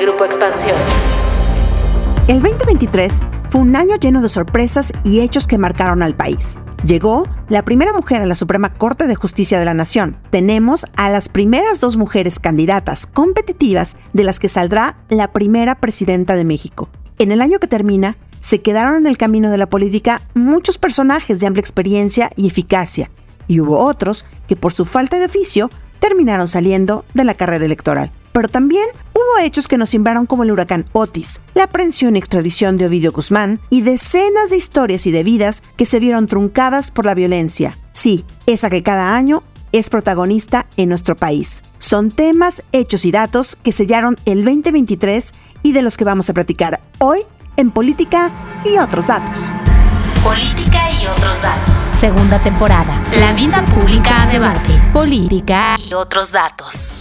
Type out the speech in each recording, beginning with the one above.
Grupo Expansión. El 2023 fue un año lleno de sorpresas y hechos que marcaron al país. Llegó la primera mujer a la Suprema Corte de Justicia de la Nación. Tenemos a las primeras dos mujeres candidatas competitivas de las que saldrá la primera presidenta de México. En el año que termina, se quedaron en el camino de la política muchos personajes de amplia experiencia y eficacia, y hubo otros que por su falta de oficio terminaron saliendo de la carrera electoral. Pero también hubo hechos que nos simbraron como el huracán Otis, la aprehensión y extradición de Ovidio Guzmán y decenas de historias y de vidas que se vieron truncadas por la violencia. Sí, esa que cada año es protagonista en nuestro país. Son temas, hechos y datos que sellaron el 2023 y de los que vamos a platicar hoy en Política y otros datos. Política y otros datos. Segunda temporada. La vida pública a debate. Política y otros datos.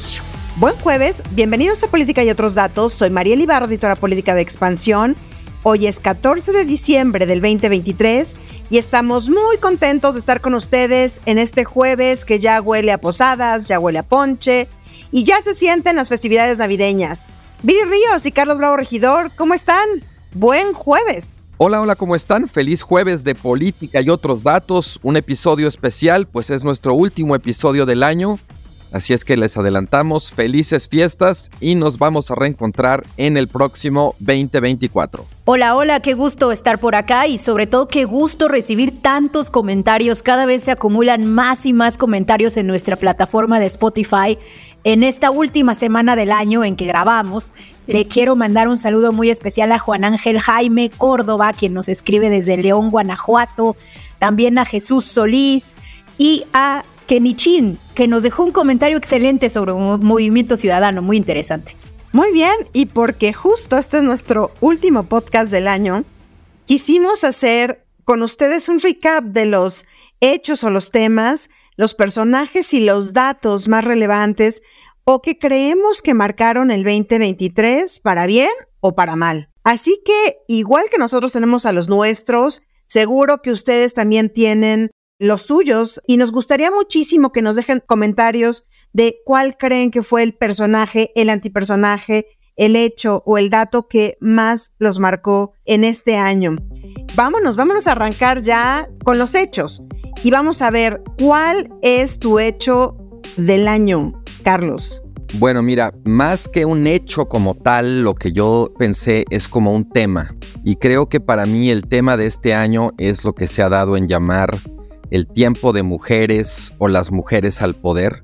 Buen jueves, bienvenidos a Política y otros datos. Soy María Ibarra, editora política de Expansión. Hoy es 14 de diciembre del 2023 y estamos muy contentos de estar con ustedes en este jueves que ya huele a posadas, ya huele a ponche y ya se sienten las festividades navideñas. Viri Ríos y Carlos Bravo Regidor, ¿cómo están? Buen jueves. Hola, hola, ¿cómo están? Feliz jueves de política y otros datos. Un episodio especial, pues es nuestro último episodio del año. Así es que les adelantamos felices fiestas y nos vamos a reencontrar en el próximo 2024. Hola, hola, qué gusto estar por acá y sobre todo qué gusto recibir tantos comentarios. Cada vez se acumulan más y más comentarios en nuestra plataforma de Spotify. En esta última semana del año en que grabamos, le quiero mandar un saludo muy especial a Juan Ángel Jaime Córdoba, quien nos escribe desde León, Guanajuato, también a Jesús Solís y a Kenichin, que nos dejó un comentario excelente sobre un movimiento ciudadano, muy interesante. Muy bien, y porque justo este es nuestro último podcast del año, quisimos hacer con ustedes un recap de los hechos o los temas, los personajes y los datos más relevantes o que creemos que marcaron el 2023 para bien o para mal. Así que, igual que nosotros tenemos a los nuestros, seguro que ustedes también tienen los suyos y nos gustaría muchísimo que nos dejen comentarios de cuál creen que fue el personaje, el antipersonaje, el hecho o el dato que más los marcó en este año. Vámonos, vámonos a arrancar ya con los hechos y vamos a ver cuál es tu hecho del año, Carlos. Bueno, mira, más que un hecho como tal, lo que yo pensé es como un tema. Y creo que para mí el tema de este año es lo que se ha dado en llamar el tiempo de mujeres o las mujeres al poder,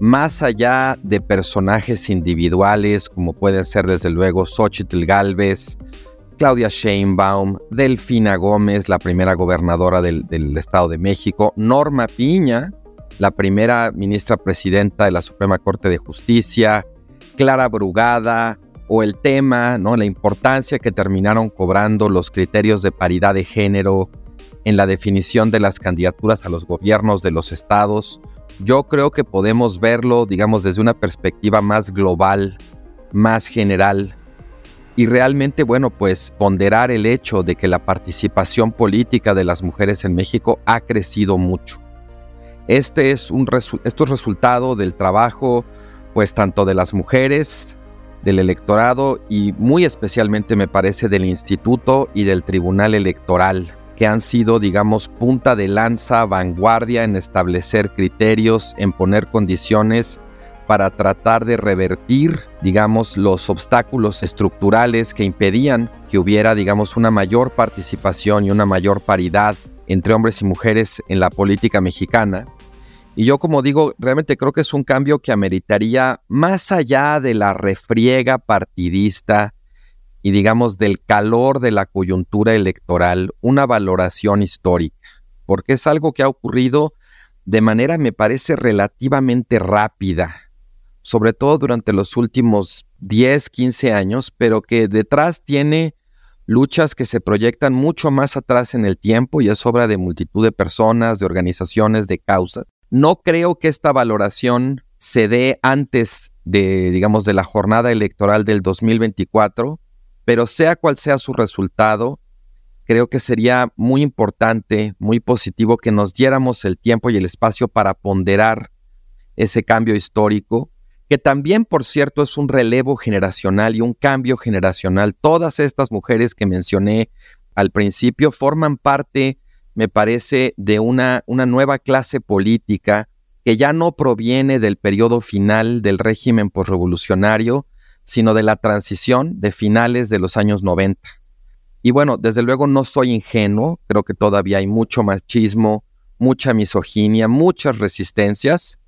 más allá de personajes individuales como pueden ser desde luego Xochitl Galvez, Claudia Sheinbaum, Delfina Gómez, la primera gobernadora del, del, Estado de México, Norma Piña, la primera ministra presidenta de la Suprema Corte de Justicia, Clara Brugada, o el tema, ¿no? la importancia que terminaron cobrando los criterios de paridad de género en la definición de las candidaturas a los gobiernos de los estados, yo creo que podemos verlo, digamos, desde una perspectiva más global, más general, y realmente, bueno, pues ponderar el hecho de que la participación política de las mujeres en México ha crecido mucho. Este es un esto es resultado del trabajo, pues tanto de las mujeres, del electorado y muy especialmente me parece del instituto y del tribunal electoral que han sido, digamos, punta de lanza, vanguardia en establecer criterios, en poner condiciones para tratar de revertir, digamos, los obstáculos estructurales que impedían que hubiera, digamos, una mayor participación y una mayor paridad entre hombres y mujeres en la política mexicana. Y yo como digo, realmente creo que es un cambio que ameritaría más allá de la refriega partidista y digamos del calor de la coyuntura electoral una valoración histórica, porque es algo que ha ocurrido de manera, me parece, relativamente rápida, sobre todo durante los últimos 10, 15 años, pero que detrás tiene luchas que se proyectan mucho más atrás en el tiempo y es obra de multitud de personas, de organizaciones, de causas. No creo que esta valoración se dé antes de, digamos, de la jornada electoral del 2024, pero sea cual sea su resultado, creo que sería muy importante, muy positivo que nos diéramos el tiempo y el espacio para ponderar ese cambio histórico, que también, por cierto, es un relevo generacional y un cambio generacional. Todas estas mujeres que mencioné al principio forman parte, me parece, de una, una nueva clase política que ya no proviene del periodo final del régimen posrevolucionario, sino de la transición de finales de los años 90. Y bueno, desde luego no soy ingenuo, creo que todavía hay mucho machismo, mucha misoginia, muchas resistencias,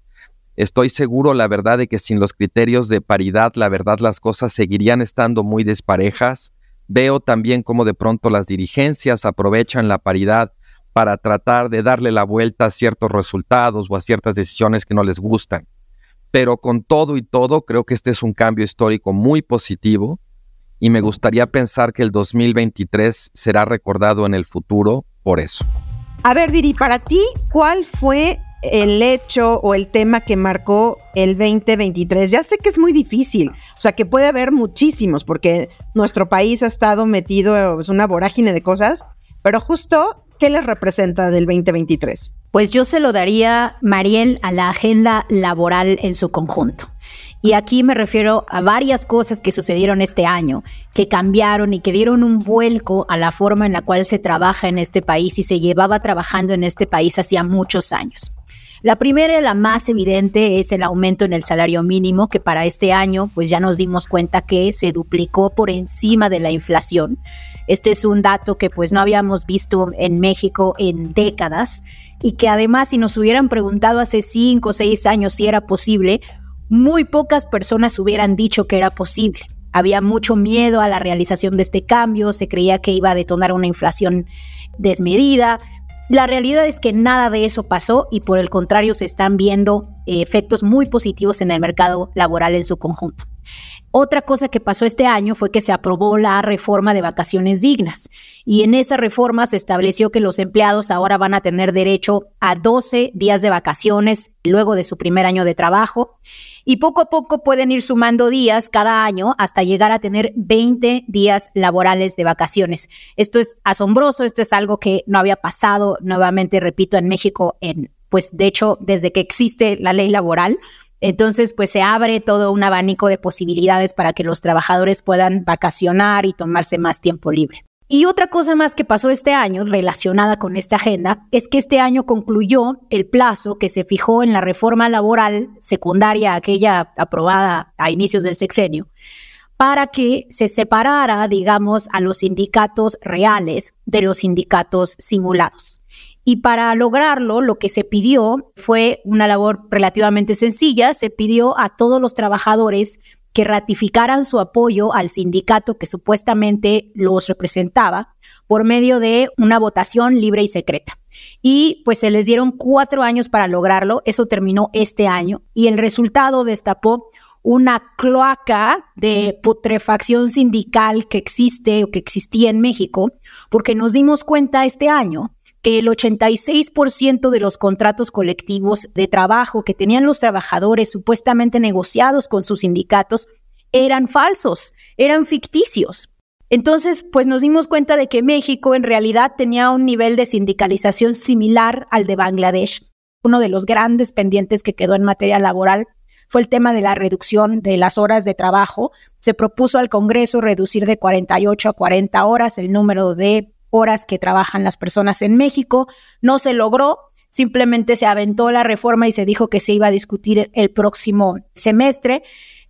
Estoy seguro, la verdad, de que sin los criterios de paridad, la verdad, las cosas seguirían estando muy desparejas. Veo también cómo de pronto las dirigencias aprovechan la paridad para tratar de darle la vuelta a ciertos resultados o a ciertas decisiones que no les gustan. Pero con todo y todo, creo que este es un cambio histórico muy positivo y me gustaría pensar que el 2023 será recordado en el futuro por eso. A ver, Diri, para ti, ¿cuál fue el hecho o el tema que marcó el 2023? Ya sé que es muy difícil, o sea, que puede haber muchísimos, porque nuestro país ha estado metido pues, una vorágine de cosas, pero justo, ¿qué les representa del 2023? Pues yo se lo daría, Mariel, a la agenda laboral en su conjunto. Y aquí me refiero a varias cosas que sucedieron este año, que cambiaron y que dieron un vuelco a la forma en la cual se trabaja en este país y se llevaba trabajando en este país hacía muchos años. La primera y la más evidente es el aumento en el salario mínimo, que para este año pues ya nos dimos cuenta que se duplicó por encima de la inflación. Este es un dato que pues no habíamos visto en México en décadas y que además si nos hubieran preguntado hace cinco o seis años si era posible, muy pocas personas hubieran dicho que era posible. Había mucho miedo a la realización de este cambio, se creía que iba a detonar una inflación desmedida, la realidad es que nada de eso pasó y por el contrario se están viendo eh, efectos muy positivos en el mercado laboral en su conjunto. Otra cosa que pasó este año fue que se aprobó la reforma de vacaciones dignas y en esa reforma se estableció que los empleados ahora van a tener derecho a 12 días de vacaciones luego de su primer año de trabajo y poco a poco pueden ir sumando días cada año hasta llegar a tener 20 días laborales de vacaciones. Esto es asombroso, esto es algo que no había pasado, nuevamente repito, en México en pues de hecho desde que existe la ley laboral entonces, pues se abre todo un abanico de posibilidades para que los trabajadores puedan vacacionar y tomarse más tiempo libre. Y otra cosa más que pasó este año relacionada con esta agenda es que este año concluyó el plazo que se fijó en la reforma laboral secundaria, aquella aprobada a inicios del sexenio, para que se separara, digamos, a los sindicatos reales de los sindicatos simulados. Y para lograrlo, lo que se pidió fue una labor relativamente sencilla. Se pidió a todos los trabajadores que ratificaran su apoyo al sindicato que supuestamente los representaba por medio de una votación libre y secreta. Y pues se les dieron cuatro años para lograrlo. Eso terminó este año y el resultado destapó una cloaca de putrefacción sindical que existe o que existía en México, porque nos dimos cuenta este año que el 86% de los contratos colectivos de trabajo que tenían los trabajadores supuestamente negociados con sus sindicatos eran falsos, eran ficticios. Entonces, pues nos dimos cuenta de que México en realidad tenía un nivel de sindicalización similar al de Bangladesh. Uno de los grandes pendientes que quedó en materia laboral fue el tema de la reducción de las horas de trabajo. Se propuso al Congreso reducir de 48 a 40 horas el número de horas que trabajan las personas en México. No se logró, simplemente se aventó la reforma y se dijo que se iba a discutir el próximo semestre.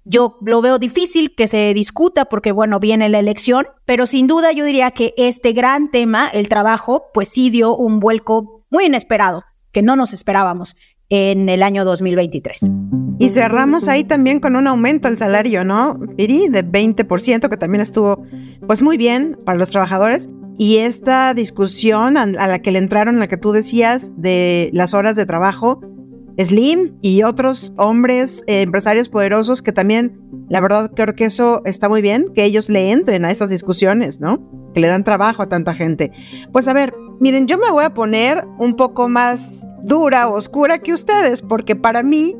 Yo lo veo difícil que se discuta porque, bueno, viene la elección, pero sin duda yo diría que este gran tema, el trabajo, pues sí dio un vuelco muy inesperado, que no nos esperábamos en el año 2023. Y cerramos ahí también con un aumento al salario, ¿no, Piri? De 20%, que también estuvo pues muy bien para los trabajadores. Y esta discusión a, la que le entraron, la que tú decías, de las horas de trabajo, Slim y otros hombres eh, empresarios poderosos que también, la verdad, creo que eso está muy bien, que ellos le entren a estas discusiones, ¿no? Que le dan trabajo a tanta gente. Pues a ver, miren, yo me voy a poner un poco más dura oscura que ustedes, porque para mí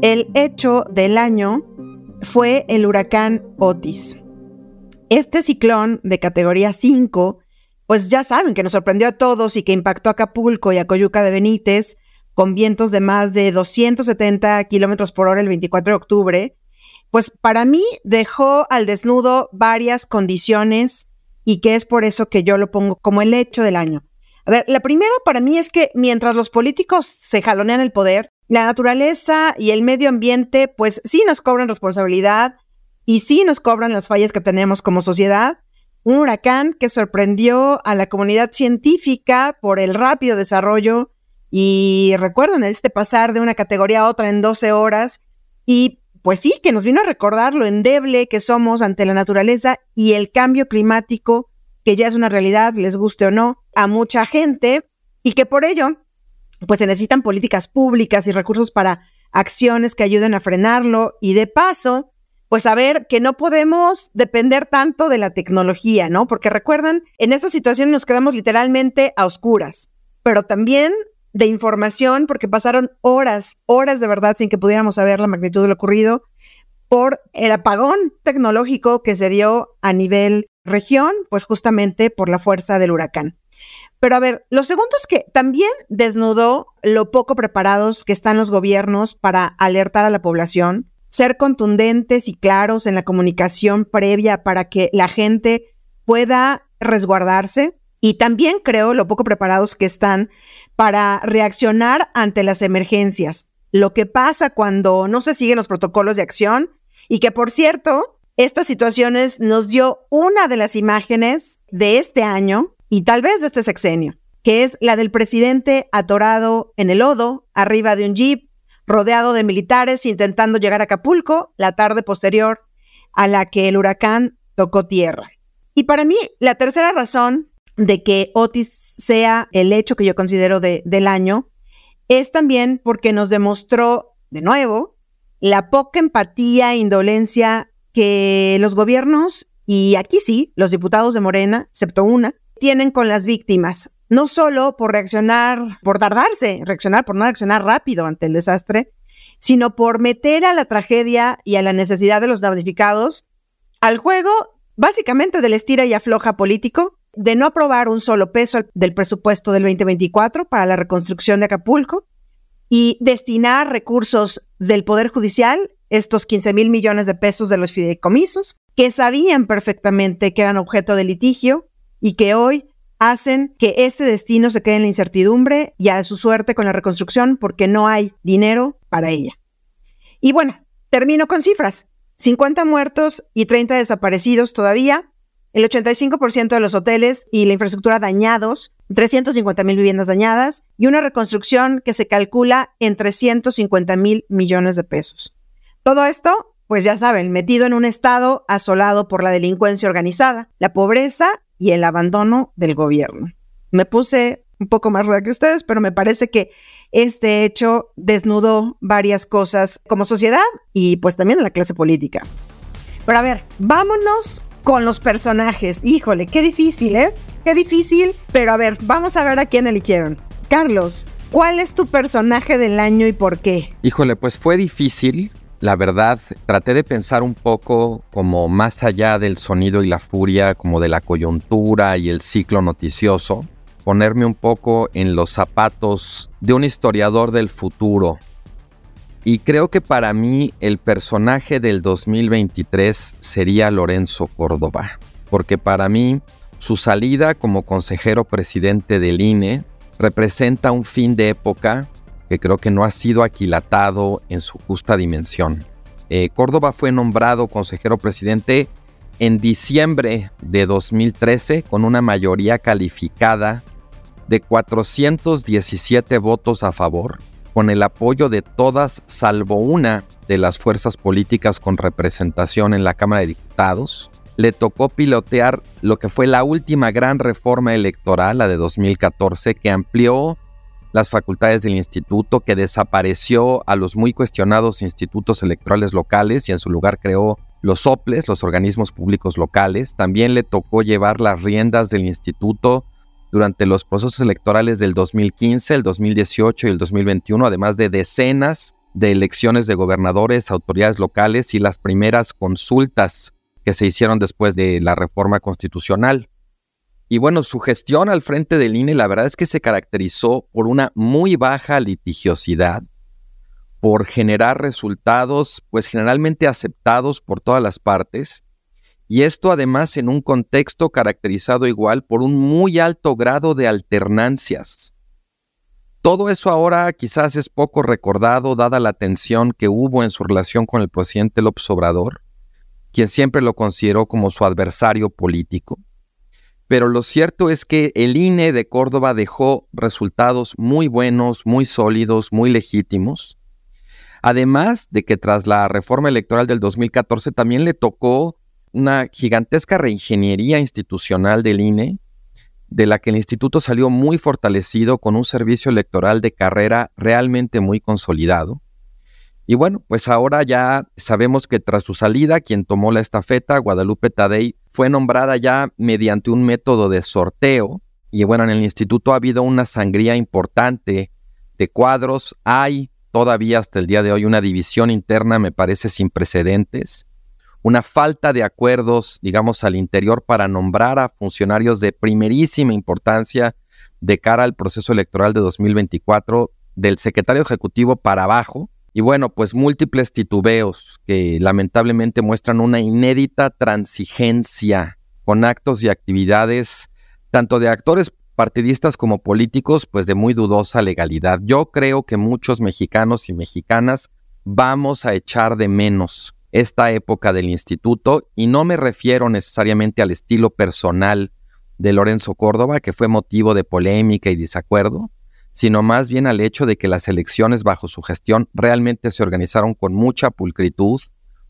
el hecho del año fue el huracán Otis. Este ciclón de categoría 5 pues ya saben que nos sorprendió a todos y que impactó a Acapulco y a Coyuca de Benítez con vientos de más de 270 kilómetros por hora el 24 de octubre, pues para mí dejó al desnudo varias condiciones y que es por eso que yo lo pongo como el hecho del año. A ver, la primera para mí es que mientras los políticos se jalonean el poder, la naturaleza y el medio ambiente, pues sí nos cobran responsabilidad y sí nos cobran las fallas que tenemos como sociedad. Un huracán que sorprendió a la comunidad científica por el rápido desarrollo y recuerdan este pasar de una categoría a otra en 12 horas. Y pues sí, que nos vino a recordar lo endeble que somos ante la naturaleza y el cambio climático, que ya es una realidad, les guste o no, a mucha gente y que por ello pues se necesitan políticas públicas y recursos para acciones que ayuden a frenarlo. Y de paso, pues saber que no podemos depender tanto de la tecnología, ¿no? Porque recuerdan, en esta situación nos quedamos literalmente a oscuras, pero también de información porque pasaron horas, horas de verdad sin que pudiéramos saber la magnitud de lo ocurrido por el apagón tecnológico que se dio a nivel región, pues justamente por la fuerza del huracán. Pero a ver, lo segundo es que también desnudó lo poco preparados que están los gobiernos para alertar a la población, ser contundentes y claros en la comunicación previa para que la gente pueda resguardarse. Y también creo lo poco preparados que están para reaccionar ante las emergencias. Lo que pasa cuando no se siguen los protocolos de acción y que, por cierto, estas situaciones nos dio una de las imágenes de este año y tal vez de este sexenio, que es la del presidente atorado en el lodo, arriba de un jeep, rodeado de militares intentando llegar a Acapulco la tarde posterior a la que el huracán tocó tierra. Y para mí, la tercera razón de que Otis sea el hecho que yo considero del año es también porque nos demostró, de nuevo, la poca empatía e indolencia que los gobiernos, y aquí sí, los diputados de Morena, excepto una, tienen con las víctimas, no solo por reaccionar, por tardarse, reaccionar, por no reaccionar rápido ante el desastre, sino por meter a la tragedia y a la necesidad de los damnificados al juego básicamente del estira y afloja político, de no aprobar un solo peso del presupuesto del 2024 para la reconstrucción de Acapulco y destinar recursos del Poder Judicial, estos 15 mil millones de pesos de los fideicomisos, que sabían perfectamente que eran objeto de litigio y que hoy hacen que ese destino se quede en la incertidumbre y a su suerte con la reconstrucción porque no hay dinero para ella. Y bueno, termino con cifras. 50 muertos y 30 desaparecidos todavía, el 85% de los hoteles y la infraestructura dañados, 350 mil viviendas dañadas y una reconstrucción que se calcula en 350 mil millones de pesos. Todo esto, pues ya saben, metido en un estado asolado por la delincuencia organizada, la pobreza y el abandono del gobierno. Me puse un poco más ruda que ustedes, pero me parece que este hecho desnudó varias cosas como sociedad y pues también la clase política. Pero a ver, vámonos con los personajes. Híjole, qué difícil, ¿eh? Qué difícil, pero a ver, vamos a ver a quién eligieron. Carlos, ¿cuál es tu personaje del año y por qué? Híjole, pues fue difícil la verdad, traté de pensar un poco como más allá del sonido y la furia, como de la coyuntura y el ciclo noticioso, ponerme un poco en los zapatos de un historiador del futuro. Y creo que para mí el personaje del 2023 sería Lorenzo Córdoba, porque para mí su salida como consejero presidente del INE representa un fin de época que creo que no ha sido aquilatado en su justa dimensión. Eh, Córdoba fue nombrado consejero presidente en diciembre de 2013 con una mayoría calificada de 417 votos a favor, con el apoyo de todas salvo una de las fuerzas políticas con representación en la Cámara de Diputados. Le tocó pilotear lo que fue la última gran reforma electoral, la de 2014, que amplió las facultades del instituto, que desapareció a los muy cuestionados institutos electorales locales y en su lugar creó los OPLES, los organismos públicos locales. También le tocó llevar las riendas del instituto durante los procesos electorales del 2015, el 2018 y el 2021, además de decenas de elecciones de gobernadores, autoridades locales y las primeras consultas que se hicieron después de la reforma constitucional. Y bueno, su gestión al frente del INE la verdad es que se caracterizó por una muy baja litigiosidad, por generar resultados pues generalmente aceptados por todas las partes, y esto además en un contexto caracterizado igual por un muy alto grado de alternancias. Todo eso ahora quizás es poco recordado dada la tensión que hubo en su relación con el presidente López Obrador, quien siempre lo consideró como su adversario político. Pero lo cierto es que el INE de Córdoba dejó resultados muy buenos, muy sólidos, muy legítimos. Además de que tras la reforma electoral del 2014 también le tocó una gigantesca reingeniería institucional del INE, de la que el instituto salió muy fortalecido con un servicio electoral de carrera realmente muy consolidado. Y bueno, pues ahora ya sabemos que tras su salida, quien tomó la estafeta, Guadalupe Tadei, fue nombrada ya mediante un método de sorteo. Y bueno, en el instituto ha habido una sangría importante de cuadros. Hay todavía hasta el día de hoy una división interna, me parece, sin precedentes una falta de acuerdos, digamos, al interior para nombrar a funcionarios de primerísima importancia de cara al proceso electoral de 2024 del secretario ejecutivo para abajo. Y bueno, pues múltiples titubeos que lamentablemente muestran una inédita transigencia con actos y actividades tanto de actores partidistas como políticos, pues de muy dudosa legalidad. Yo creo que muchos mexicanos y mexicanas vamos a echar de menos esta época del instituto y no me refiero necesariamente al estilo personal de Lorenzo Córdoba, que fue motivo de polémica y desacuerdo, sino más bien al hecho de que las elecciones bajo su gestión realmente se organizaron con mucha pulcritud,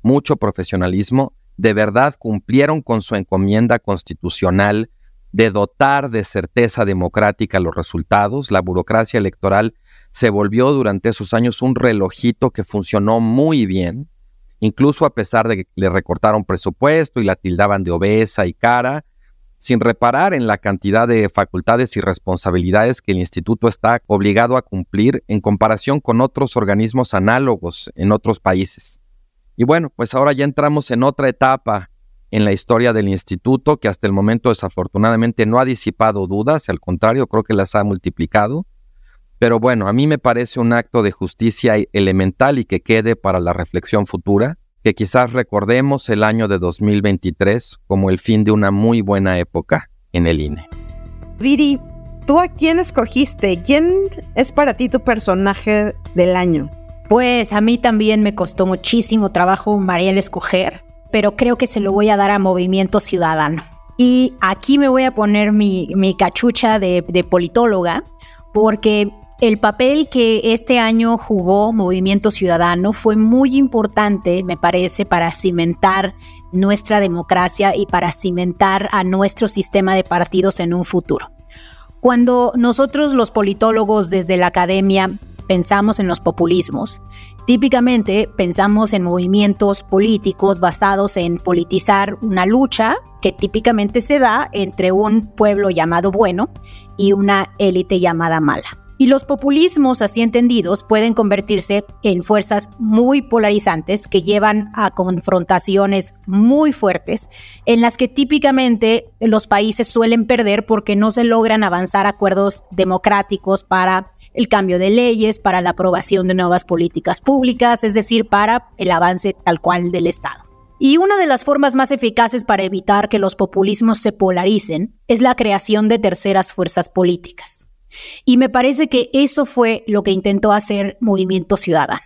mucho profesionalismo, de verdad cumplieron con su encomienda constitucional de dotar de certeza democrática los resultados, la burocracia electoral se volvió durante esos años un relojito que funcionó muy bien, incluso a pesar de que le recortaron presupuesto y la tildaban de obesa y cara, sin reparar en la cantidad de facultades y responsabilidades que el instituto está obligado a cumplir en comparación con otros organismos análogos en otros países. Y bueno, pues ahora ya entramos en otra etapa en la historia del instituto que hasta el momento desafortunadamente no ha disipado dudas, al contrario, creo que las ha multiplicado. Pero bueno, a mí me parece un acto de justicia elemental y que quede para la reflexión futura, que quizás recordemos el año de 2023 como el fin de una muy buena época en el INE. Viri, ¿tú a quién escogiste? ¿Quién es para ti tu personaje del año? Pues a mí también me costó muchísimo trabajo Mariel escoger, pero creo que se lo voy a dar a Movimiento Ciudadano. Y aquí me voy a poner mi, cachucha de, de politóloga, porque el papel que este año jugó Movimiento Ciudadano fue muy importante, me parece, para cimentar nuestra democracia y para cimentar a nuestro sistema de partidos en un futuro. Cuando nosotros los politólogos desde la academia pensamos en los populismos, típicamente pensamos en movimientos políticos basados en politizar una lucha que típicamente se da entre un pueblo llamado bueno y una élite llamada mala. Y los populismos así entendidos pueden convertirse en fuerzas muy polarizantes que llevan a confrontaciones muy fuertes en las que típicamente los países suelen perder porque no se logran avanzar acuerdos democráticos para el cambio de leyes, para la aprobación de nuevas políticas públicas, es decir, para el avance tal cual del Estado. Y una de las formas más eficaces para evitar que los populismos se polaricen es la creación de terceras fuerzas políticas. Y me parece que eso fue lo que intentó hacer Movimiento Ciudadano.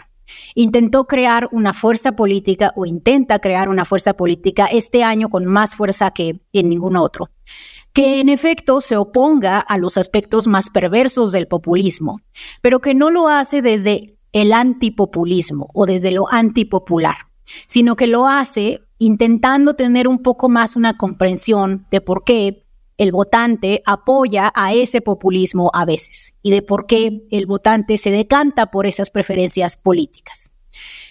Intentó crear una fuerza política o intenta crear una fuerza política este año con más fuerza que en ningún otro, que en efecto se oponga a los aspectos más perversos del populismo, pero que no lo hace desde el antipopulismo o desde lo antipopular, sino que lo hace intentando tener un poco más una comprensión de por qué el votante apoya a ese populismo a veces y de por qué el votante se decanta por esas preferencias políticas.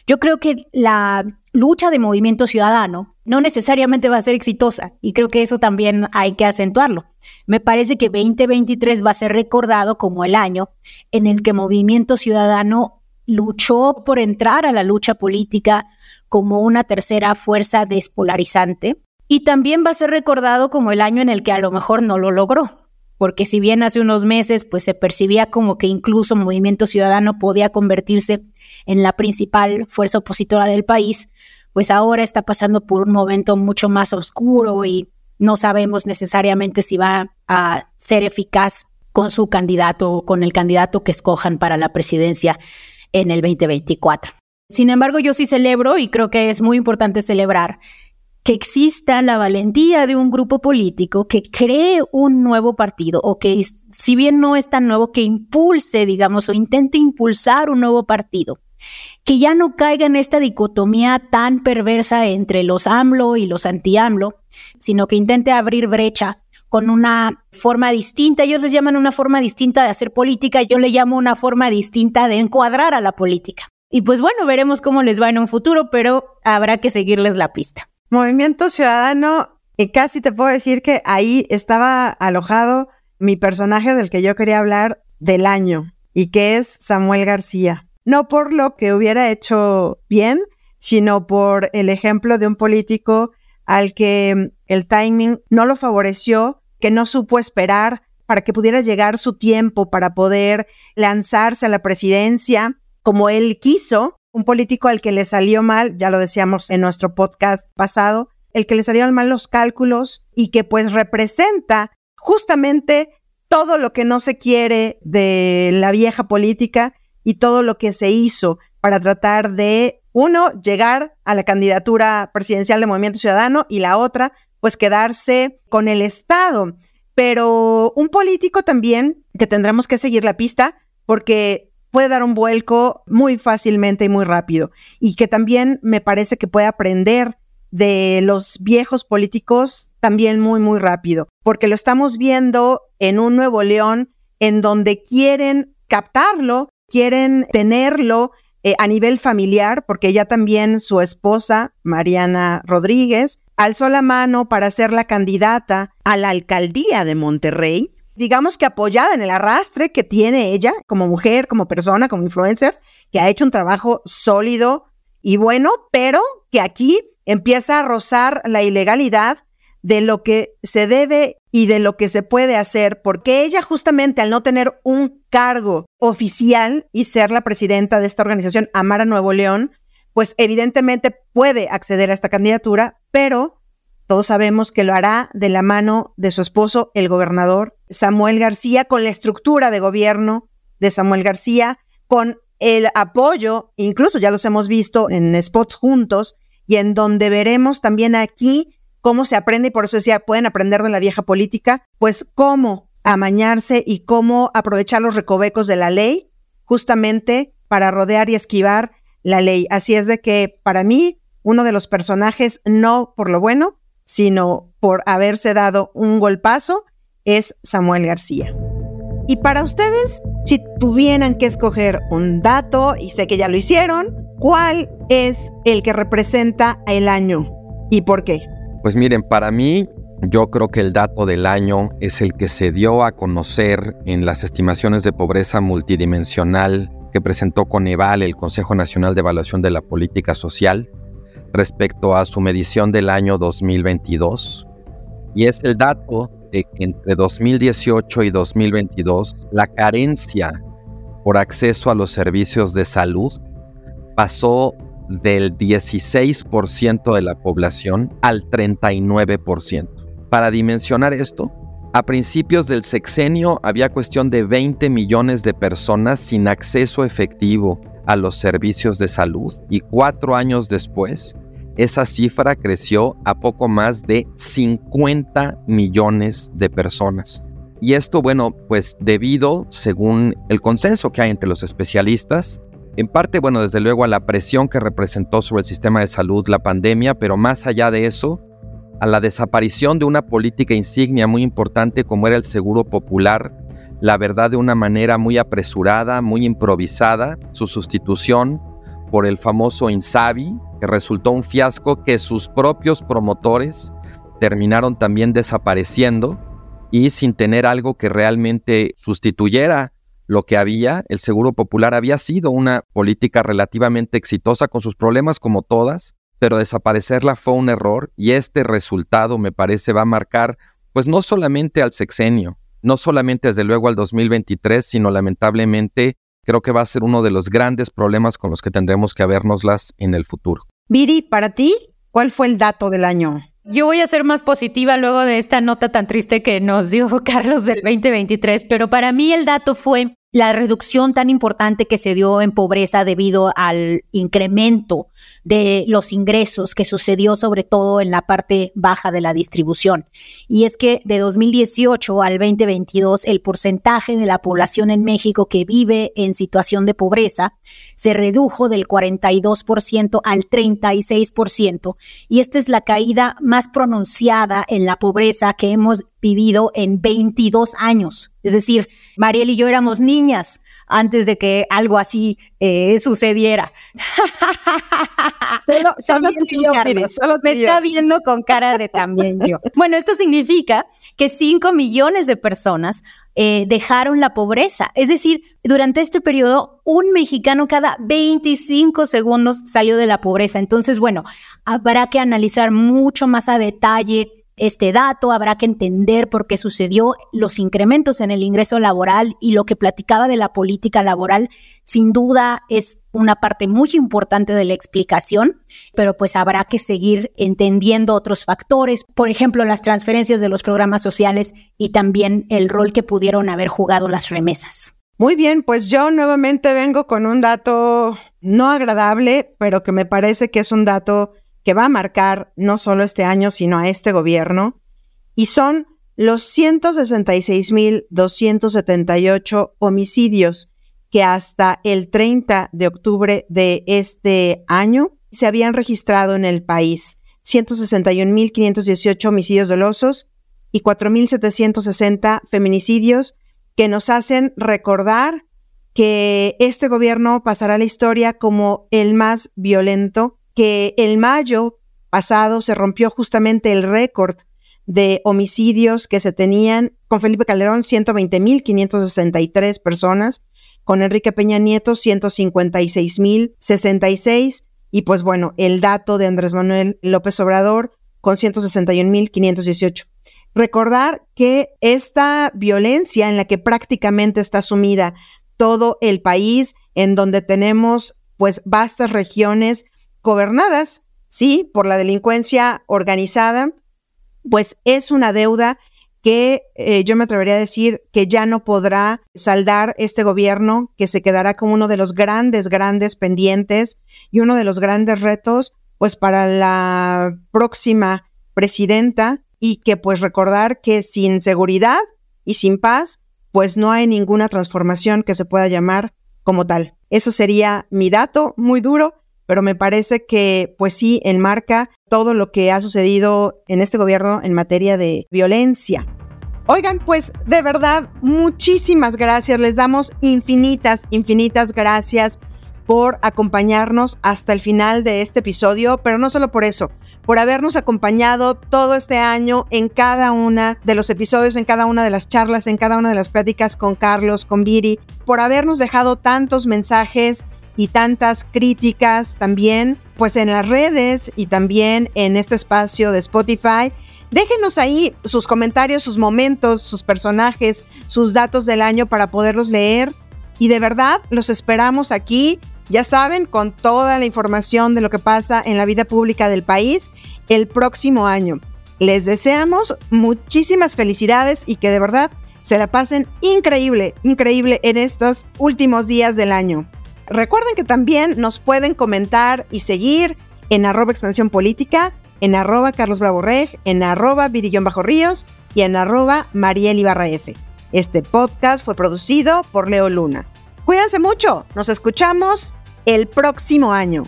Yo creo que la lucha de movimiento ciudadano no necesariamente va a ser exitosa y creo que eso también hay que acentuarlo. Me parece que 2023 va a ser recordado como el año en el que movimiento ciudadano luchó por entrar a la lucha política como una tercera fuerza despolarizante Y también va a ser recordado como el año en el que a lo mejor no lo logró, porque si bien hace unos meses pues se percibía como que incluso Movimiento Ciudadano podía convertirse en la principal fuerza opositora del país, pues ahora está pasando por un momento mucho más oscuro y no sabemos necesariamente si va a ser eficaz con su candidato o con el candidato que escojan para la presidencia en el 2024. Sin embargo, yo sí celebro y creo que es muy importante celebrar que exista la valentía de un grupo político que cree un nuevo partido o que si bien no es tan nuevo, que impulse, digamos, o intente impulsar un nuevo partido, que ya no caiga en esta dicotomía tan perversa entre los AMLO y los anti-AMLO, sino que intente abrir brecha con una forma distinta. Ellos les llaman una forma distinta de hacer política, yo le llamo una forma distinta de encuadrar a la política. Y pues bueno, veremos cómo les va en un futuro, pero habrá que seguirles la pista. Movimiento Ciudadano, y casi te puedo decir que ahí estaba alojado mi personaje del que yo quería hablar del año, y que es Samuel García. No por lo que hubiera hecho bien, sino por el ejemplo de un político al que el timing no lo favoreció que no supo esperar para que pudiera llegar su tiempo para poder lanzarse a la presidencia como él quiso, un político al que le salió mal, ya lo decíamos en nuestro podcast pasado, el que le salieron mal los cálculos y que pues representa justamente todo lo que no se quiere de la vieja política y todo lo que se hizo para tratar de, uno, llegar a la candidatura presidencial de Movimiento Ciudadano y la otra, pues quedarse con el Estado. Pero un político también que tendremos que seguir la pista porque puede dar un vuelco muy fácilmente y muy rápido y que también me parece que puede aprender de los viejos políticos también muy, muy rápido, porque lo estamos viendo en un Nuevo León en donde quieren captarlo, quieren tenerlo eh, a nivel familiar, porque ella también, su esposa, Mariana Rodríguez, alzó la mano para ser la candidata a la alcaldía de Monterrey, digamos que apoyada en el arrastre que tiene ella como mujer, como persona, como influencer, que ha hecho un trabajo sólido y bueno, pero que aquí empieza a rozar la ilegalidad de lo que se debe y de lo que se puede hacer, porque ella justamente al no tener un cargo oficial y ser la presidenta de esta organización, Amara Nuevo León, pues evidentemente puede acceder a esta candidatura, pero todos sabemos que lo hará de la mano de su esposo, el gobernador Samuel García, con la estructura de gobierno de Samuel García, con el apoyo, incluso ya los hemos visto en spots juntos, y en donde veremos también aquí cómo se aprende, y por eso decía, pueden aprender de la vieja política, pues cómo amañarse y cómo aprovechar los recovecos de la ley justamente para rodear y esquivar la ley. Así es de que para mí, uno de los personajes, no por lo bueno, sino por haberse dado un golpazo, es Samuel García. Y para ustedes, si tuvieran que escoger un dato, y sé que ya lo hicieron, ¿cuál es el que representa el año y por qué? Pues miren, para mí yo creo que el dato del año es el que se dio a conocer en las estimaciones de pobreza multidimensional que presentó Coneval, el Consejo Nacional de Evaluación de la Política Social, respecto a su medición del año 2022. Y es el dato de que entre 2018 y 2022 la carencia por acceso a los servicios de salud pasó del 16% de la población al 39%. Para dimensionar esto, a principios del sexenio había cuestión de 20 millones de personas sin acceso efectivo a los servicios de salud y cuatro años después, esa cifra creció a poco más de 50 millones de personas. Y esto, bueno, pues debido, según el consenso que hay entre los especialistas, en parte, bueno, desde luego a la presión que representó sobre el sistema de salud la pandemia, pero más allá de eso, a la desaparición de una política insignia muy importante como era el seguro popular, la verdad de una manera muy apresurada, muy improvisada, su sustitución por el famoso Insabi, que resultó un fiasco que sus propios promotores terminaron también desapareciendo y sin tener algo que realmente sustituyera lo que había, el Seguro Popular había sido una política relativamente exitosa con sus problemas como todas, pero desaparecerla fue un error y este resultado me parece va a marcar pues no solamente al sexenio, no solamente desde luego al 2023, sino lamentablemente creo que va a ser uno de los grandes problemas con los que tendremos que vernoslas en el futuro. Viri, para ti, ¿cuál fue el dato del año? Yo voy a ser más positiva luego de esta nota tan triste que nos dio Carlos del 2023, pero para mí el dato fue la reducción tan importante que se dio en pobreza debido al incremento de los ingresos que sucedió sobre todo en la parte baja de la distribución. Y es que de 2018 al 2022 el porcentaje de la población en México que vive en situación de pobreza se redujo del 42% al 36% y esta es la caída más pronunciada en la pobreza que hemos vivido en 22 años. Es decir, Mariel y yo éramos niñas antes de que algo así eh, sucediera. solo, me está viendo con cara de también yo. Bueno, esto significa que 5 millones de personas eh, dejaron la pobreza. Es decir, durante este periodo, un mexicano cada 25 segundos salió de la pobreza. Entonces, bueno, habrá que analizar mucho más a detalle este dato, habrá que entender por qué sucedió los incrementos en el ingreso laboral y lo que platicaba de la política laboral, sin duda es una parte muy importante de la explicación, pero pues habrá que seguir entendiendo otros factores, por ejemplo, las transferencias de los programas sociales y también el rol que pudieron haber jugado las remesas. Muy bien, pues yo nuevamente vengo con un dato no agradable, pero que me parece que es un dato que va a marcar no solo este año, sino a este gobierno, y son los 166.278 homicidios que hasta el 30 de octubre de este año se habían registrado en el país. 161.518 homicidios dolosos y 4.760 feminicidios que nos hacen recordar que este gobierno pasará a la historia como el más violento que el mayo pasado se rompió justamente el récord de homicidios que se tenían con Felipe Calderón, 120.563 personas, con Enrique Peña Nieto, 156.066, y pues bueno, el dato de Andrés Manuel López Obrador, con 161.518. Recordar que esta violencia en la que prácticamente está sumida todo el país, en donde tenemos pues vastas regiones gobernadas, sí, por la delincuencia organizada, pues es una deuda que eh, yo me atrevería a decir que ya no podrá saldar este gobierno, que se quedará como uno de los grandes, grandes pendientes y uno de los grandes retos, pues para la próxima presidenta y que pues recordar que sin seguridad y sin paz, pues no hay ninguna transformación que se pueda llamar como tal. Ese sería mi dato muy duro, pero me parece que pues sí enmarca todo lo que ha sucedido en este gobierno en materia de violencia. Oigan, pues de verdad, muchísimas gracias. Les damos infinitas, infinitas gracias por acompañarnos hasta el final de este episodio, pero no solo por eso, por habernos acompañado todo este año en cada una de los episodios, en cada una de las charlas, en cada una de las pláticas con Carlos, con Viri, por habernos dejado tantos mensajes y tantas críticas también, pues en las redes y también en este espacio de Spotify. Déjenos ahí sus comentarios, sus momentos, sus personajes, sus datos del año para poderlos leer. Y de verdad, los esperamos aquí, ya saben, con toda la información de lo que pasa en la vida pública del país el próximo año. Les deseamos muchísimas felicidades y que de verdad se la pasen increíble, increíble en estos últimos días del año. Recuerden que también nos pueden comentar y seguir en arroba expansión política, en arroba Carlos Bravo Reg, en arroba Virillón Bajo Ríos y en arroba Mariel Ibarra F. Este podcast fue producido por Leo Luna. Cuídense mucho, nos escuchamos el próximo año.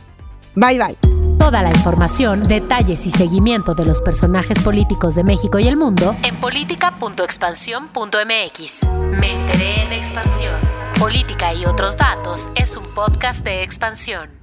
Bye bye. Toda la información, detalles y seguimiento de los personajes políticos de México y el mundo en política.expansión.mx. Me enteré en expansión. Política y otros datos es un podcast de expansión.